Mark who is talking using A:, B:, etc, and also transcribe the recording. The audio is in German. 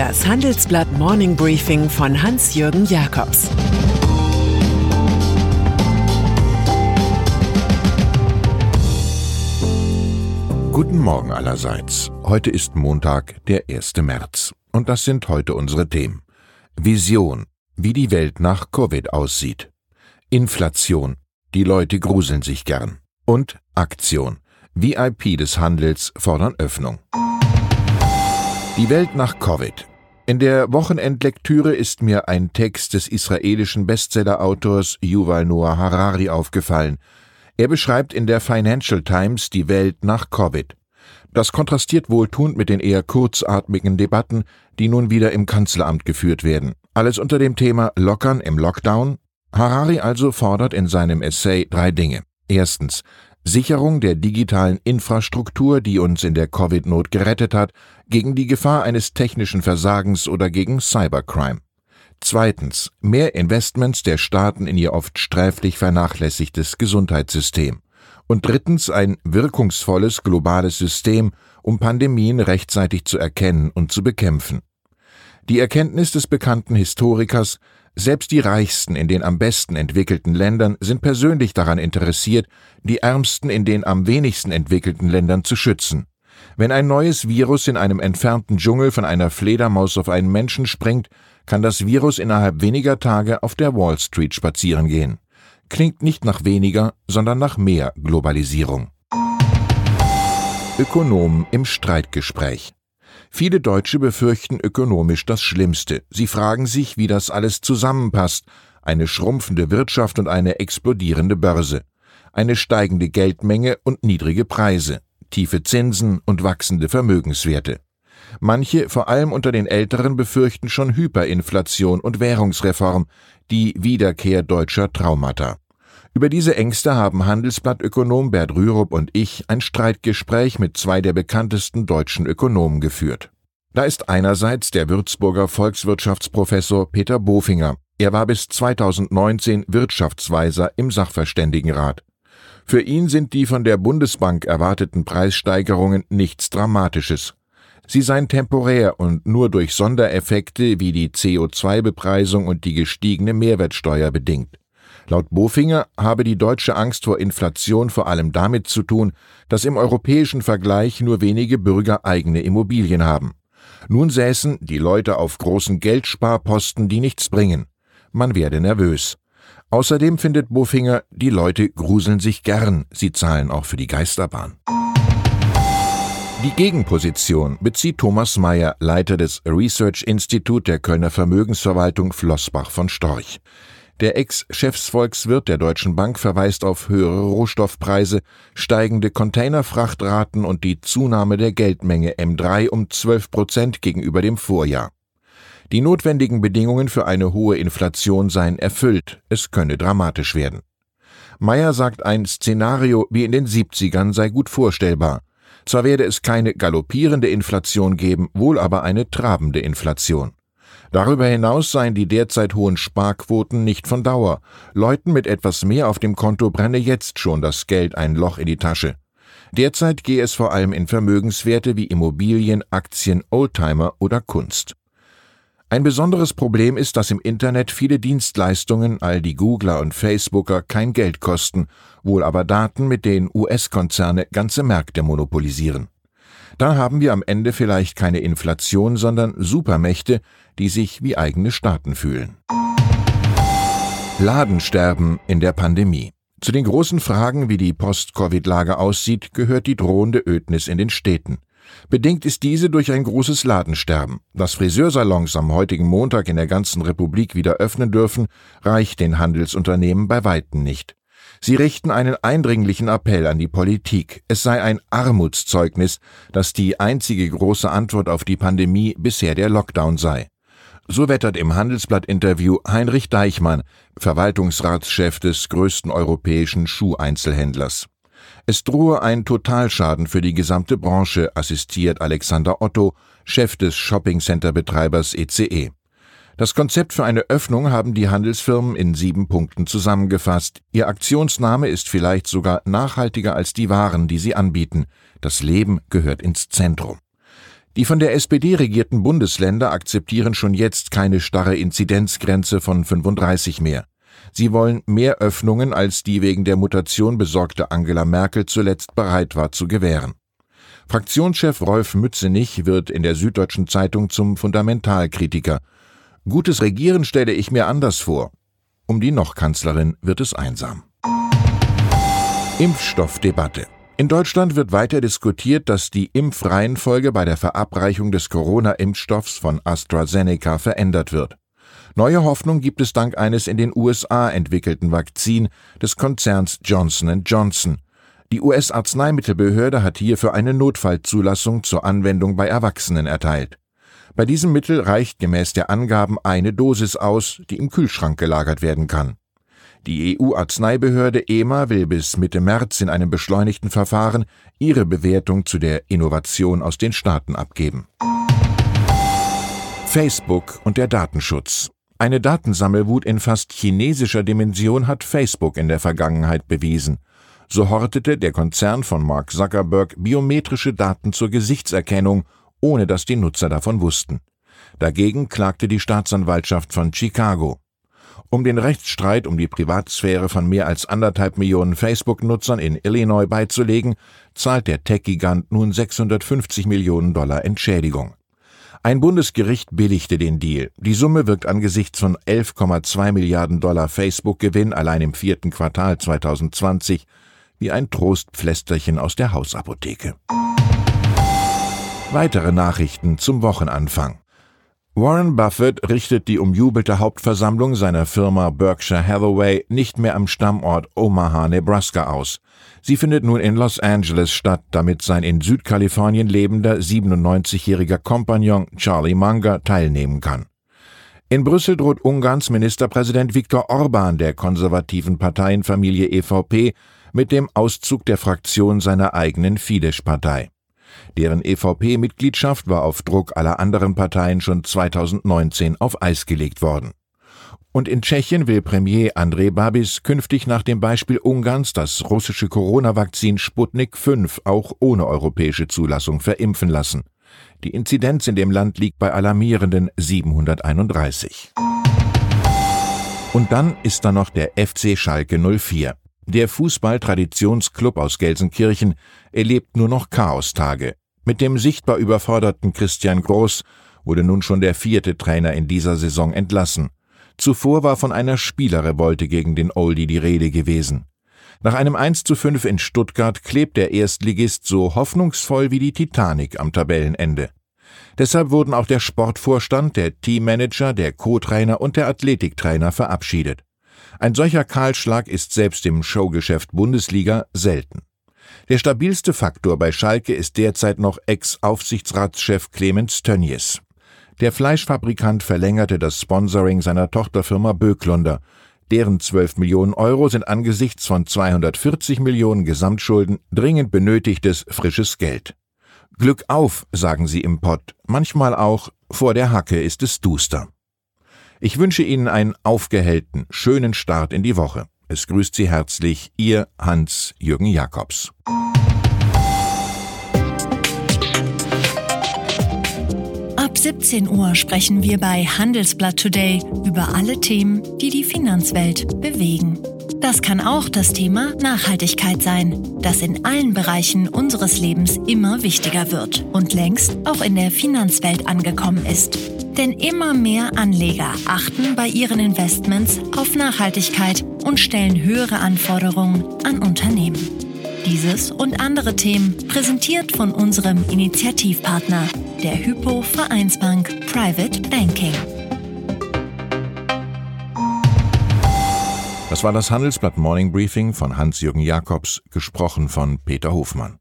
A: Das Handelsblatt Morning Briefing von Hans-Jürgen Jakobs
B: Guten Morgen allerseits. Heute ist Montag, der 1. März. Und das sind heute unsere Themen. Vision, wie die Welt nach Covid aussieht. Inflation, die Leute gruseln sich gern. Und Aktion, VIP des Handels fordern Öffnung. Die Welt nach Covid. In der Wochenendlektüre ist mir ein Text des israelischen Bestseller-Autors Yuval Noah Harari aufgefallen. Er beschreibt in der Financial Times die Welt nach Covid. Das kontrastiert wohltuend mit den eher kurzatmigen Debatten, die nun wieder im Kanzleramt geführt werden. Alles unter dem Thema Lockern im Lockdown. Harari also fordert in seinem Essay drei Dinge. Erstens, Sicherung der digitalen Infrastruktur, die uns in der Covid-Not gerettet hat, gegen die Gefahr eines technischen Versagens oder gegen Cybercrime. Zweitens. Mehr Investments der Staaten in ihr oft sträflich vernachlässigtes Gesundheitssystem. Und drittens ein wirkungsvolles globales System, um Pandemien rechtzeitig zu erkennen und zu bekämpfen. Die Erkenntnis des bekannten Historikers, selbst die Reichsten in den am besten entwickelten Ländern sind persönlich daran interessiert, die Ärmsten in den am wenigsten entwickelten Ländern zu schützen. Wenn ein neues Virus in einem entfernten Dschungel von einer Fledermaus auf einen Menschen springt, kann das Virus innerhalb weniger Tage auf der Wall Street spazieren gehen. Klingt nicht nach weniger, sondern nach mehr Globalisierung. Ökonomen im Streitgespräch. Viele Deutsche befürchten ökonomisch das Schlimmste. Sie fragen sich, wie das alles zusammenpasst. Eine schrumpfende Wirtschaft und eine explodierende Börse. Eine steigende Geldmenge und niedrige Preise. Tiefe Zinsen und wachsende Vermögenswerte. Manche, vor allem unter den Älteren, befürchten schon Hyperinflation und Währungsreform, die Wiederkehr deutscher Traumata. Über diese Ängste haben Handelsblattökonom Bert Rürup und ich ein Streitgespräch mit zwei der bekanntesten deutschen Ökonomen geführt. Da ist einerseits der Würzburger Volkswirtschaftsprofessor Peter Bofinger. Er war bis 2019 Wirtschaftsweiser im Sachverständigenrat. Für ihn sind die von der Bundesbank erwarteten Preissteigerungen nichts Dramatisches. Sie seien temporär und nur durch Sondereffekte wie die CO2-Bepreisung und die gestiegene Mehrwertsteuer bedingt. Laut Bofinger habe die deutsche Angst vor Inflation vor allem damit zu tun, dass im europäischen Vergleich nur wenige Bürger eigene Immobilien haben. Nun säßen die Leute auf großen Geldsparposten, die nichts bringen. Man werde nervös. Außerdem findet Bofinger, die Leute gruseln sich gern, sie zahlen auch für die Geisterbahn. Die Gegenposition bezieht Thomas Mayer, Leiter des Research Institute der Kölner Vermögensverwaltung Flossbach von Storch. Der Ex-Chefsvolkswirt der Deutschen Bank verweist auf höhere Rohstoffpreise, steigende Containerfrachtraten und die Zunahme der Geldmenge M3 um 12 Prozent gegenüber dem Vorjahr. Die notwendigen Bedingungen für eine hohe Inflation seien erfüllt, es könne dramatisch werden. Meyer sagt, ein Szenario wie in den 70ern sei gut vorstellbar. Zwar werde es keine galoppierende Inflation geben, wohl aber eine trabende Inflation. Darüber hinaus seien die derzeit hohen Sparquoten nicht von Dauer. Leuten mit etwas mehr auf dem Konto brenne jetzt schon das Geld ein Loch in die Tasche. Derzeit gehe es vor allem in Vermögenswerte wie Immobilien, Aktien, Oldtimer oder Kunst. Ein besonderes Problem ist, dass im Internet viele Dienstleistungen, all die Googler und Facebooker, kein Geld kosten, wohl aber Daten, mit denen US-Konzerne ganze Märkte monopolisieren. Da haben wir am Ende vielleicht keine Inflation, sondern Supermächte, die sich wie eigene Staaten fühlen. Ladensterben in der Pandemie. Zu den großen Fragen, wie die Post-Covid-Lage aussieht, gehört die drohende Ödnis in den Städten. Bedingt ist diese durch ein großes Ladensterben. Dass Friseursalons am heutigen Montag in der ganzen Republik wieder öffnen dürfen, reicht den Handelsunternehmen bei weitem nicht. Sie richten einen eindringlichen Appell an die Politik. Es sei ein Armutszeugnis, dass die einzige große Antwort auf die Pandemie bisher der Lockdown sei. So wettert im Handelsblatt-Interview Heinrich Deichmann, Verwaltungsratschef des größten europäischen Schuheinzelhändlers. Es drohe ein Totalschaden für die gesamte Branche, assistiert Alexander Otto, Chef des Shoppingcenter-Betreibers ECE. Das Konzept für eine Öffnung haben die Handelsfirmen in sieben Punkten zusammengefasst. Ihr Aktionsname ist vielleicht sogar nachhaltiger als die Waren, die sie anbieten. Das Leben gehört ins Zentrum. Die von der SPD regierten Bundesländer akzeptieren schon jetzt keine starre Inzidenzgrenze von 35 mehr. Sie wollen mehr Öffnungen, als die wegen der Mutation besorgte Angela Merkel zuletzt bereit war zu gewähren. Fraktionschef Rolf Mützenich wird in der Süddeutschen Zeitung zum Fundamentalkritiker. Gutes Regieren stelle ich mir anders vor. Um die Noch-Kanzlerin wird es einsam. Impfstoffdebatte. In Deutschland wird weiter diskutiert, dass die Impfreihenfolge bei der Verabreichung des Corona-Impfstoffs von AstraZeneca verändert wird. Neue Hoffnung gibt es dank eines in den USA entwickelten Vakzin des Konzerns Johnson Johnson. Die US-Arzneimittelbehörde hat hierfür eine Notfallzulassung zur Anwendung bei Erwachsenen erteilt. Bei diesem Mittel reicht gemäß der Angaben eine Dosis aus, die im Kühlschrank gelagert werden kann. Die EU-Arzneibehörde EMA will bis Mitte März in einem beschleunigten Verfahren ihre Bewertung zu der Innovation aus den Staaten abgeben. Facebook und der Datenschutz. Eine Datensammelwut in fast chinesischer Dimension hat Facebook in der Vergangenheit bewiesen. So hortete der Konzern von Mark Zuckerberg biometrische Daten zur Gesichtserkennung, ohne dass die Nutzer davon wussten. Dagegen klagte die Staatsanwaltschaft von Chicago. Um den Rechtsstreit um die Privatsphäre von mehr als anderthalb Millionen Facebook-Nutzern in Illinois beizulegen, zahlt der Tech-Gigant nun 650 Millionen Dollar Entschädigung. Ein Bundesgericht billigte den Deal. Die Summe wirkt angesichts von 11,2 Milliarden Dollar Facebook-Gewinn allein im vierten Quartal 2020 wie ein Trostpflästerchen aus der Hausapotheke. Weitere Nachrichten zum Wochenanfang. Warren Buffett richtet die umjubelte Hauptversammlung seiner Firma Berkshire Hathaway nicht mehr am Stammort Omaha, Nebraska aus. Sie findet nun in Los Angeles statt, damit sein in Südkalifornien lebender 97-jähriger Kompagnon Charlie Munger teilnehmen kann. In Brüssel droht Ungarns Ministerpräsident Viktor Orban der konservativen Parteienfamilie EVP mit dem Auszug der Fraktion seiner eigenen Fidesz-Partei. Deren EVP-Mitgliedschaft war auf Druck aller anderen Parteien schon 2019 auf Eis gelegt worden. Und in Tschechien will Premier Andrej Babis künftig nach dem Beispiel Ungarns das russische Corona-Vakzin Sputnik 5 auch ohne europäische Zulassung verimpfen lassen. Die Inzidenz in dem Land liegt bei alarmierenden 731. Und dann ist da noch der FC Schalke 04. Der Fußball-Traditionsclub aus Gelsenkirchen erlebt nur noch Chaostage. Mit dem sichtbar überforderten Christian Groß wurde nun schon der vierte Trainer in dieser Saison entlassen. Zuvor war von einer Spielerrevolte gegen den Oldie die Rede gewesen. Nach einem 1 zu 5 in Stuttgart klebt der Erstligist so hoffnungsvoll wie die Titanic am Tabellenende. Deshalb wurden auch der Sportvorstand, der Teammanager, der Co-Trainer und der Athletiktrainer verabschiedet. Ein solcher Kahlschlag ist selbst im Showgeschäft Bundesliga selten. Der stabilste Faktor bei Schalke ist derzeit noch Ex-Aufsichtsratschef Clemens Tönnies. Der Fleischfabrikant verlängerte das Sponsoring seiner Tochterfirma Böklunder. Deren 12 Millionen Euro sind angesichts von 240 Millionen Gesamtschulden dringend benötigtes frisches Geld. Glück auf, sagen sie im Pott, manchmal auch vor der Hacke ist es duster. Ich wünsche Ihnen einen aufgehellten, schönen Start in die Woche. Es grüßt Sie herzlich Ihr Hans-Jürgen Jakobs.
C: Ab 17 Uhr sprechen wir bei Handelsblatt Today über alle Themen, die die Finanzwelt bewegen. Das kann auch das Thema Nachhaltigkeit sein, das in allen Bereichen unseres Lebens immer wichtiger wird und längst auch in der Finanzwelt angekommen ist. Denn immer mehr Anleger achten bei ihren Investments auf Nachhaltigkeit und stellen höhere Anforderungen an Unternehmen. Dieses und andere Themen präsentiert von unserem Initiativpartner, der Hypo Vereinsbank Private Banking.
B: Das war das Handelsblatt Morning Briefing von Hans-Jürgen Jakobs, gesprochen von Peter Hofmann.